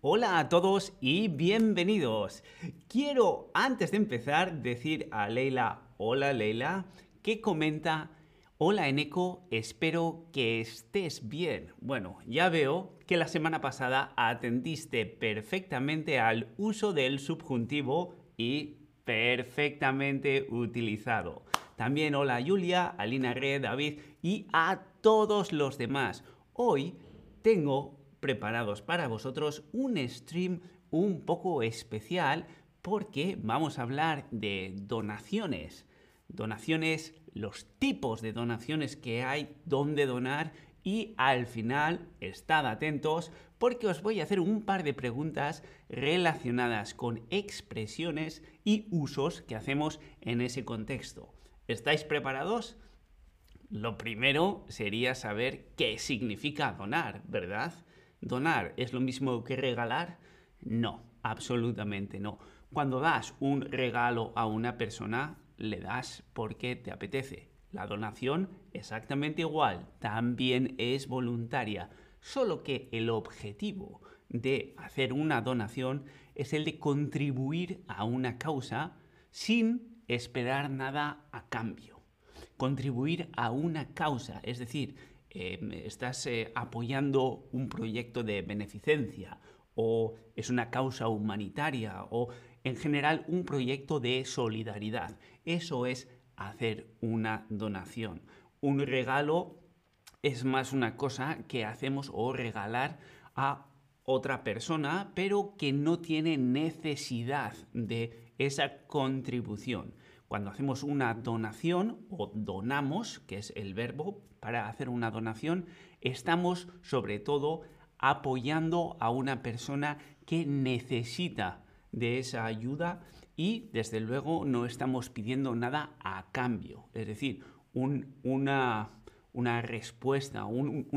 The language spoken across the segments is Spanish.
Hola a todos y bienvenidos. Quiero antes de empezar decir a Leila, hola Leila, que comenta, hola Eneco, espero que estés bien. Bueno, ya veo que la semana pasada atendiste perfectamente al uso del subjuntivo y perfectamente utilizado. También hola Julia, Alina Red, David y a todos los demás. Hoy tengo preparados para vosotros un stream un poco especial porque vamos a hablar de donaciones. Donaciones, los tipos de donaciones que hay, dónde donar y al final, estad atentos porque os voy a hacer un par de preguntas relacionadas con expresiones y usos que hacemos en ese contexto. ¿Estáis preparados? Lo primero sería saber qué significa donar, ¿verdad? ¿Donar es lo mismo que regalar? No, absolutamente no. Cuando das un regalo a una persona, le das porque te apetece. La donación, exactamente igual, también es voluntaria, solo que el objetivo de hacer una donación es el de contribuir a una causa sin esperar nada a cambio. Contribuir a una causa, es decir, em, estás eh, apoyando un proyecto de beneficencia o es una causa humanitaria o en general un proyecto de solidaridad. Eso es hacer una donación. Un regalo es más una cosa que hacemos o regalar a otra persona, pero que no tiene necesidad de esa contribución. Cuando hacemos una donación o donamos, que es el verbo para hacer una donación, estamos sobre todo apoyando a una persona que necesita de esa ayuda y desde luego no estamos pidiendo nada a cambio, es decir, una, respuesta, un,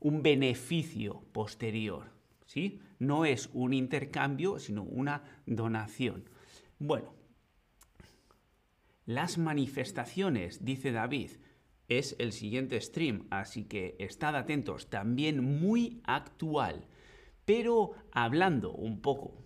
un beneficio posterior. ¿sí? No es un intercambio, sino una donación. Bueno, las manifestaciones, dice David, es el siguiente stream, así que estad atentos, también muy actual. Pero hablando un poco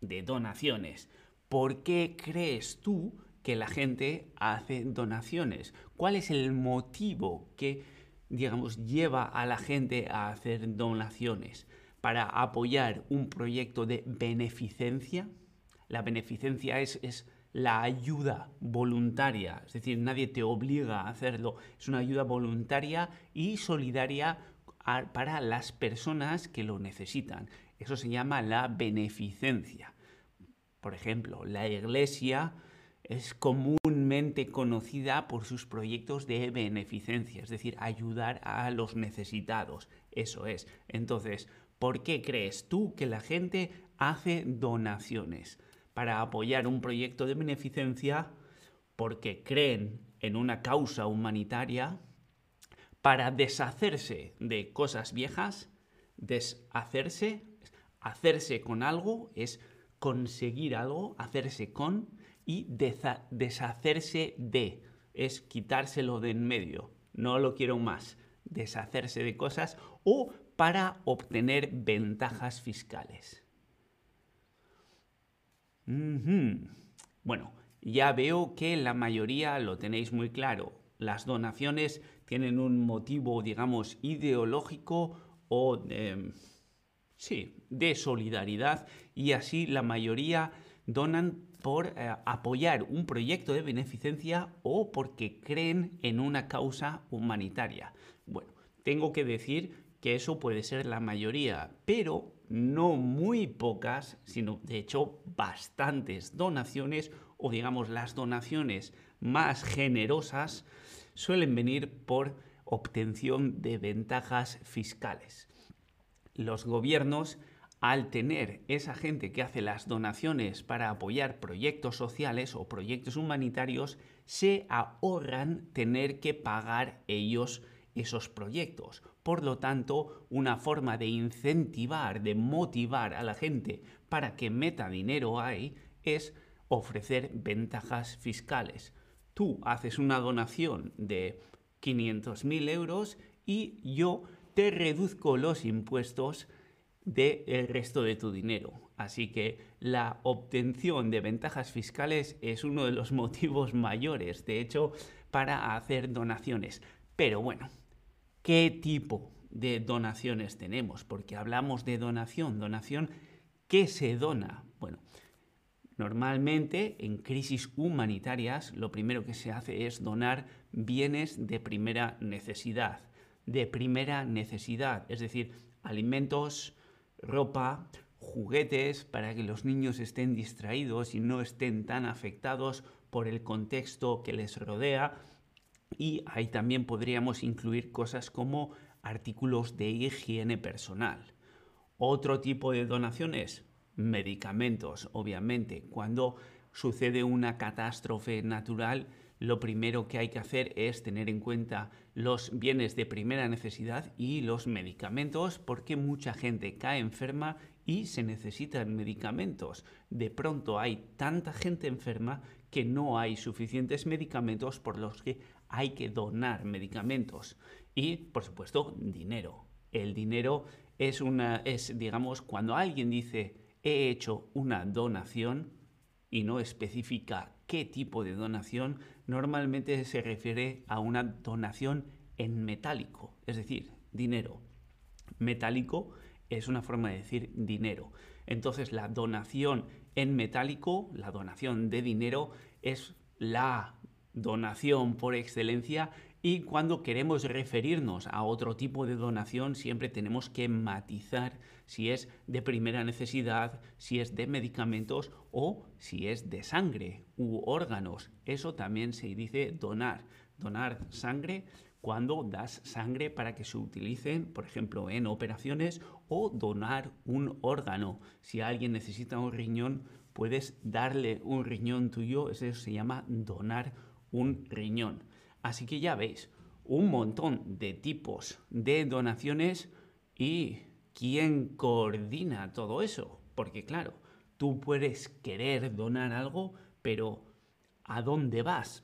de donaciones, ¿Por qué crees tú que la gente hace donaciones? ¿Cuál es el motivo que, digamos, lleva a la gente a hacer donaciones? ¿Para apoyar un proyecto de beneficencia? La beneficencia es, es la ayuda voluntaria, es decir, nadie te obliga a hacerlo, es una ayuda voluntaria y solidaria para las personas que lo necesitan. Eso se llama la beneficencia. Por ejemplo, la Iglesia es comúnmente conocida por sus proyectos de beneficencia, es decir, ayudar a los necesitados. Eso es. Entonces, ¿por qué crees tú que la gente hace donaciones? Para apoyar un proyecto de beneficencia, porque creen en una causa humanitaria, para deshacerse de cosas viejas, deshacerse, hacerse con algo es conseguir algo, hacerse con y deshacerse de. Es quitárselo de en medio. No lo quiero más. Deshacerse de cosas o para obtener ventajas fiscales. Bueno, ya veo que la mayoría lo tenéis muy claro. Las donaciones tienen un motivo, digamos, ideológico o... Em, Sí, de solidaridad y así la mayoría donan por eh, apoyar un proyecto de beneficencia o porque creen en una causa humanitaria. Bueno, tengo que decir que eso puede ser la mayoría, pero no muy pocas, sino de hecho bastantes donaciones o digamos las donaciones más generosas suelen venir por obtención de ventajas fiscales. Los gobiernos, al tener esa gente que hace las donaciones para apoyar proyectos sociales o proyectos humanitarios, se ahorran tener que pagar ellos esos proyectos. Por lo tanto, una forma de incentivar, de motivar a la gente para que meta dinero ahí es ofrecer ventajas fiscales. Tú haces una donación de 500.000 euros y yo te reduzco los impuestos del resto de tu dinero. Así que la obtención de ventajas fiscales es uno de los motivos mayores, de hecho, para hacer donaciones. Pero bueno, ¿qué tipo de donaciones tenemos? Porque hablamos de donación. Donación, ¿qué se dona? Bueno, normalmente en crisis humanitarias lo primero que se hace es donar bienes de primera necesidad. De primera necesidad, es decir, alimentos, ropa, juguetes para que los niños estén distraídos y no estén tan afectados por el contexto que les rodea. Y ahí también podríamos incluir cosas como artículos de higiene personal. Otro tipo de donaciones, medicamentos, obviamente. Cuando sucede una catástrofe natural, lo primero que hay que hacer es tener en cuenta los bienes de primera necesidad y los medicamentos porque mucha gente cae enferma y se necesitan medicamentos. De pronto hay tanta gente enferma que no hay suficientes medicamentos por los que hay que donar medicamentos. Y, por supuesto, dinero. El dinero es una, es, digamos, cuando alguien dice he hecho una donación y no especifica qué tipo de donación, normalmente se refiere a una donación en metálico, es decir, dinero. Metálico es una forma de decir dinero. Entonces la donación en metálico, la donación de dinero, es la donación por excelencia y cuando queremos referirnos a otro tipo de donación siempre tenemos que matizar si es de primera necesidad, si es de medicamentos o si es de sangre u órganos. Eso también se dice donar. Donar sangre cuando das sangre para que se utilicen, por ejemplo, en operaciones o donar un órgano. Si alguien necesita un riñón, puedes darle un riñón tuyo, eso se llama donar un riñón. Así que ya veis, un montón de tipos de donaciones y quién coordina todo eso. Porque claro, tú puedes querer donar algo, pero ¿a dónde vas?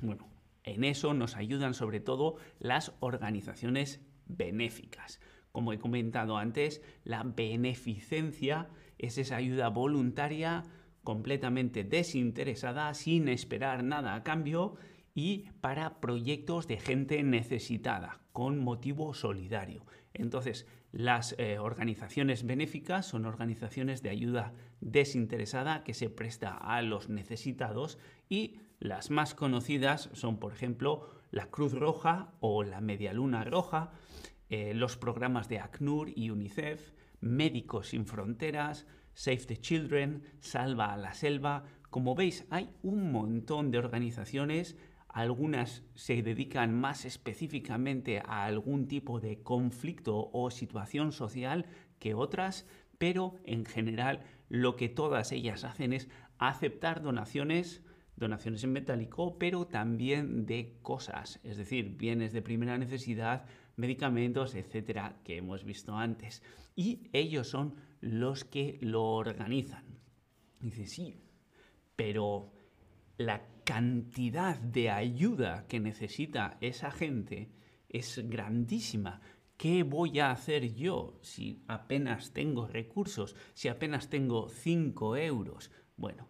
Bueno, en eso nos ayudan sobre todo las organizaciones benéficas. Como he comentado antes, la beneficencia es esa ayuda voluntaria completamente desinteresada, sin esperar nada a cambio y para proyectos de gente necesitada, con motivo solidario. Entonces, las eh, organizaciones benéficas son organizaciones de ayuda desinteresada que se presta a los necesitados y las más conocidas son, por ejemplo, la Cruz Roja o la Media Luna Roja, eh, los programas de ACNUR y UNICEF, Médicos Sin Fronteras, Save the Children, Salva a la Selva. Como veis, hay un montón de organizaciones algunas se dedican más específicamente a algún tipo de conflicto o situación social que otras, pero en general lo que todas ellas hacen es aceptar donaciones, donaciones en metálico, pero también de cosas, es decir, bienes de primera necesidad, medicamentos, etcétera, que hemos visto antes. Y ellos son los que lo organizan. Dice, sí, pero la cantidad de ayuda que necesita esa gente es grandísima. ¿Qué voy a hacer yo si apenas tengo recursos, si apenas tengo 5 euros? Bueno,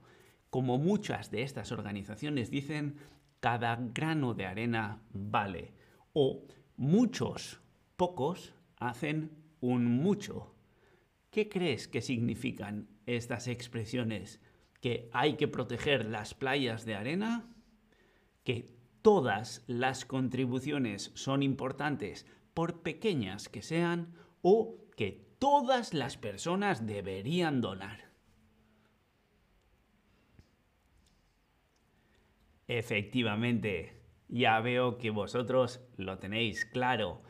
como muchas de estas organizaciones dicen, cada grano de arena vale. O muchos, pocos, hacen un mucho. ¿Qué crees que significan estas expresiones? que hay que proteger las playas de arena, que todas las contribuciones son importantes por pequeñas que sean, o que todas las personas deberían donar. Efectivamente, ya veo que vosotros lo tenéis claro.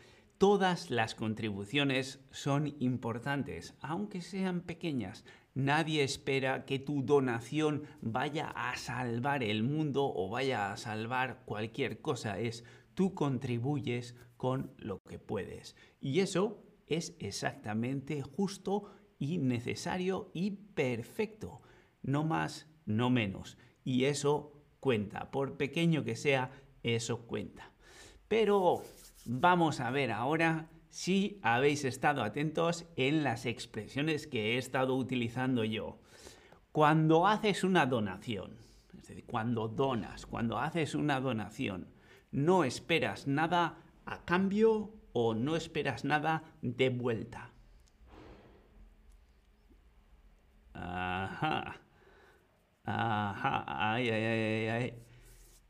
Todas las contribuciones son importantes, aunque sean pequeñas. Nadie espera que tu donación vaya a salvar el mundo o vaya a salvar cualquier cosa. Es tú contribuyes con lo que puedes. Y eso es exactamente justo y necesario y perfecto. No más, no menos. Y eso cuenta. Por pequeño que sea, eso cuenta. Pero vamos a ver ahora si habéis estado atentos en las expresiones que he estado utilizando yo. Cuando haces una donación, es decir, cuando donas, cuando haces una donación, no esperas nada a cambio o no esperas nada de vuelta. Ajá. Ajá. Ay, ay, ay, ay.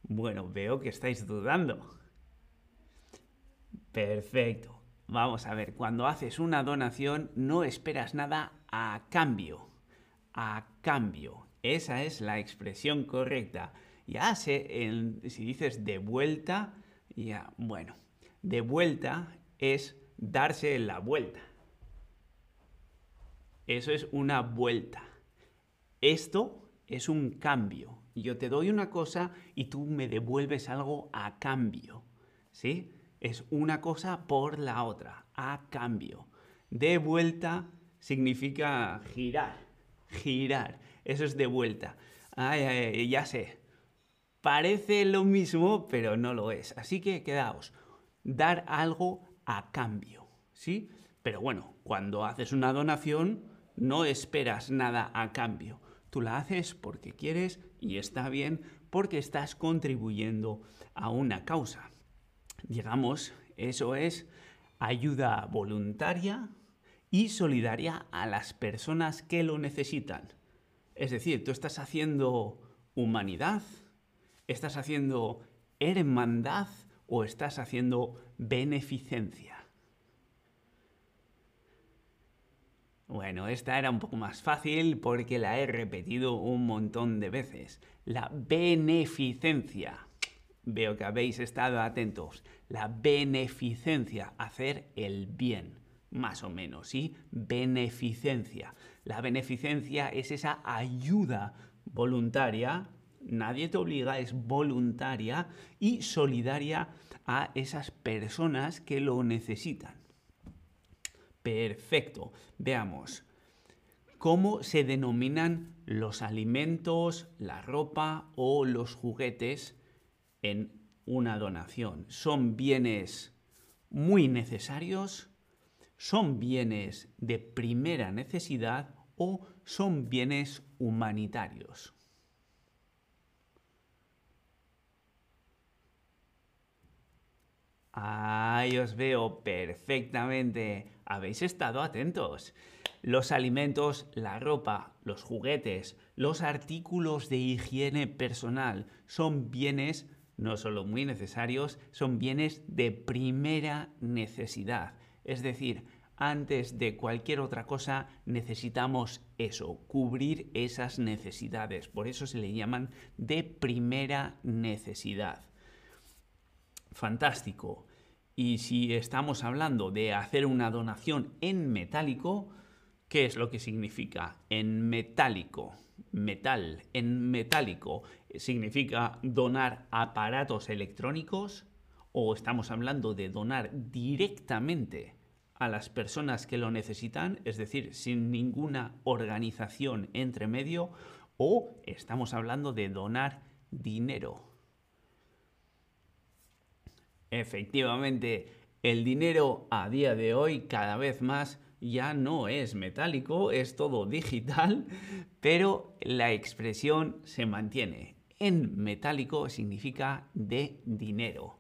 Bueno, veo que estáis dudando. Perfecto. Vamos a ver, cuando haces una donación no esperas nada a cambio. A cambio. Esa es la expresión correcta. Ya sé, si dices de vuelta, ya, bueno, de vuelta es darse la vuelta. Eso es una vuelta. Esto es un cambio. Yo te doy una cosa y tú me devuelves algo a cambio. ¿Sí? Es una cosa por la otra, a cambio. De vuelta significa girar, girar. Eso es de vuelta. Ay, ay, ya sé. Parece lo mismo, pero no lo es. Así que quedaos. Dar algo a cambio. ¿Sí? Pero bueno, cuando haces una donación, no esperas nada a cambio. Tú la haces porque quieres y está bien porque estás contribuyendo a una causa. Digamos, eso es ayuda voluntaria y solidaria a las personas que lo necesitan. Es decir, tú estás haciendo humanidad, estás haciendo hermandad o estás haciendo beneficencia. Bueno, esta era un poco más fácil porque la he repetido un montón de veces. La beneficencia. Veo que habéis estado atentos. La beneficencia, hacer el bien, más o menos, ¿sí? Beneficencia. La beneficencia es esa ayuda voluntaria, nadie te obliga, es voluntaria y solidaria a esas personas que lo necesitan. Perfecto. Veamos. ¿Cómo se denominan los alimentos, la ropa o los juguetes en una donación? ¿Son bienes muy necesarios? ¿Son bienes de primera necesidad o son bienes humanitarios? Ahí os veo perfectamente. Habéis estado atentos. Los alimentos, la ropa, los juguetes, los artículos de higiene personal son bienes no solo muy necesarios, son bienes de primera necesidad. Es decir, antes de cualquier otra cosa necesitamos eso, cubrir esas necesidades. Por eso se le llaman de primera necesidad. Fantástico. Y si estamos hablando de hacer una donación en metálico, ¿qué es lo que significa? En metálico. Metal, en metálico. ¿Significa donar aparatos electrónicos? ¿O estamos hablando de donar directamente a las personas que lo necesitan? Es decir, sin ninguna organización entre medio. ¿O estamos hablando de donar dinero? Efectivamente, el dinero a día de hoy cada vez más ya no es metálico, es todo digital, pero la expresión se mantiene. En metálico significa de dinero,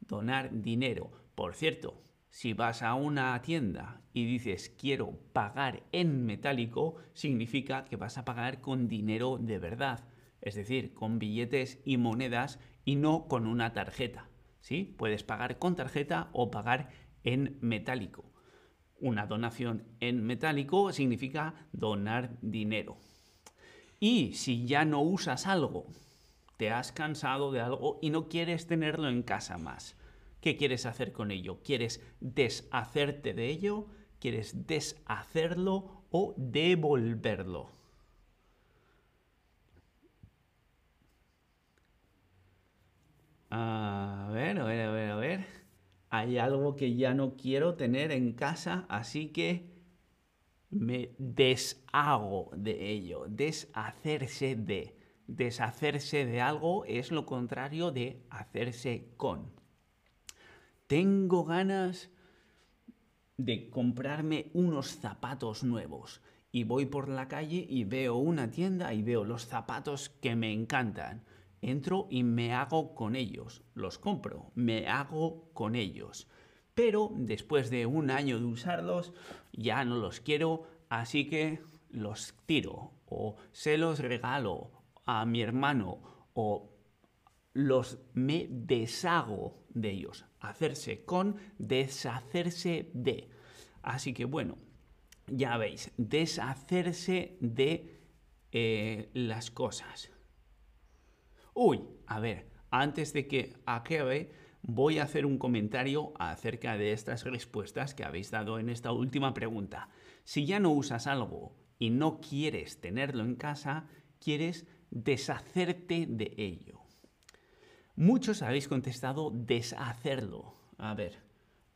donar dinero. Por cierto, si vas a una tienda y dices quiero pagar en metálico, significa que vas a pagar con dinero de verdad, es decir, con billetes y monedas y no con una tarjeta. ¿sí? Puedes pagar con tarjeta o pagar en metálico. Una donación en metálico significa donar dinero. Y si ya no usas algo, te has cansado de algo y no quieres tenerlo en casa más, ¿qué quieres hacer con ello? ¿Quieres deshacerte de ello? ¿Quieres deshacerlo o devolverlo? A ver, a ver, a ver, a ver. Hay algo que ya no quiero tener en casa, así que me deshago de ello. Deshacerse de. Deshacerse de algo es lo contrario de hacerse con. Tengo ganas de comprarme unos zapatos nuevos. Y voy por la calle y veo una tienda y veo los zapatos que me encantan. Entro y me hago con ellos. Los compro, me hago con ellos. Pero después de un año de usarlos, ya no los quiero, así que los tiro o se los regalo a mi hermano o los me deshago de ellos. Hacerse con, deshacerse de. Así que bueno, ya veis, deshacerse de eh, las cosas. Uy, a ver, antes de que acabe, voy a hacer un comentario acerca de estas respuestas que habéis dado en esta última pregunta. Si ya no usas algo y no quieres tenerlo en casa, quieres deshacerte de ello. Muchos habéis contestado deshacerlo. A ver,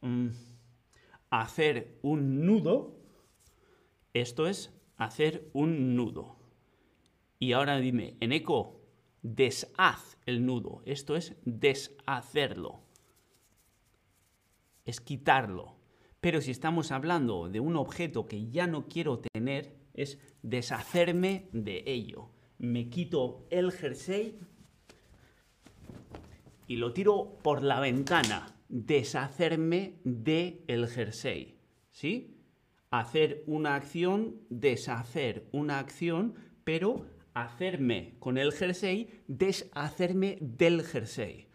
mm, hacer un nudo, esto es hacer un nudo. Y ahora dime, en eco, deshaz el nudo, esto es deshacerlo, es quitarlo. Pero si estamos hablando de un objeto que ya no quiero tener, es deshacerme de ello. Me quito el jersey y lo tiro por la ventana. Deshacerme de el jersey. ¿Sí? Hacer una acción, deshacer una acción, pero hacerme con el jersey, deshacerme del jersey.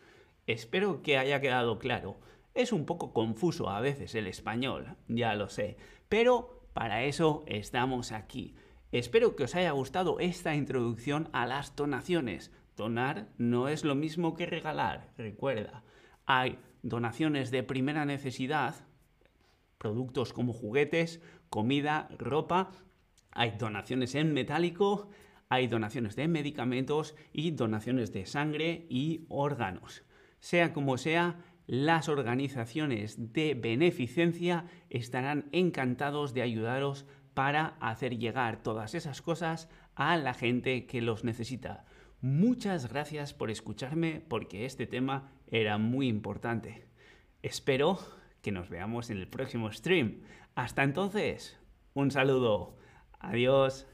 Espero que haya quedado claro. Es un poco confuso a veces el español, ya lo sé, pero para eso estamos aquí. Espero que os haya gustado esta introducción a las donaciones. Donar no es lo mismo que regalar, recuerda. Hay donaciones de primera necesidad, productos como juguetes, comida, ropa. Hay donaciones en metálico, hay donaciones de medicamentos y donaciones de sangre y órganos. Sea como sea, las organizaciones de beneficencia estarán encantados de ayudaros para hacer llegar todas esas cosas a la gente que los necesita. Muchas gracias por escucharme porque este tema era muy importante. Espero que nos veamos en el próximo stream. Hasta entonces, un saludo. Adiós.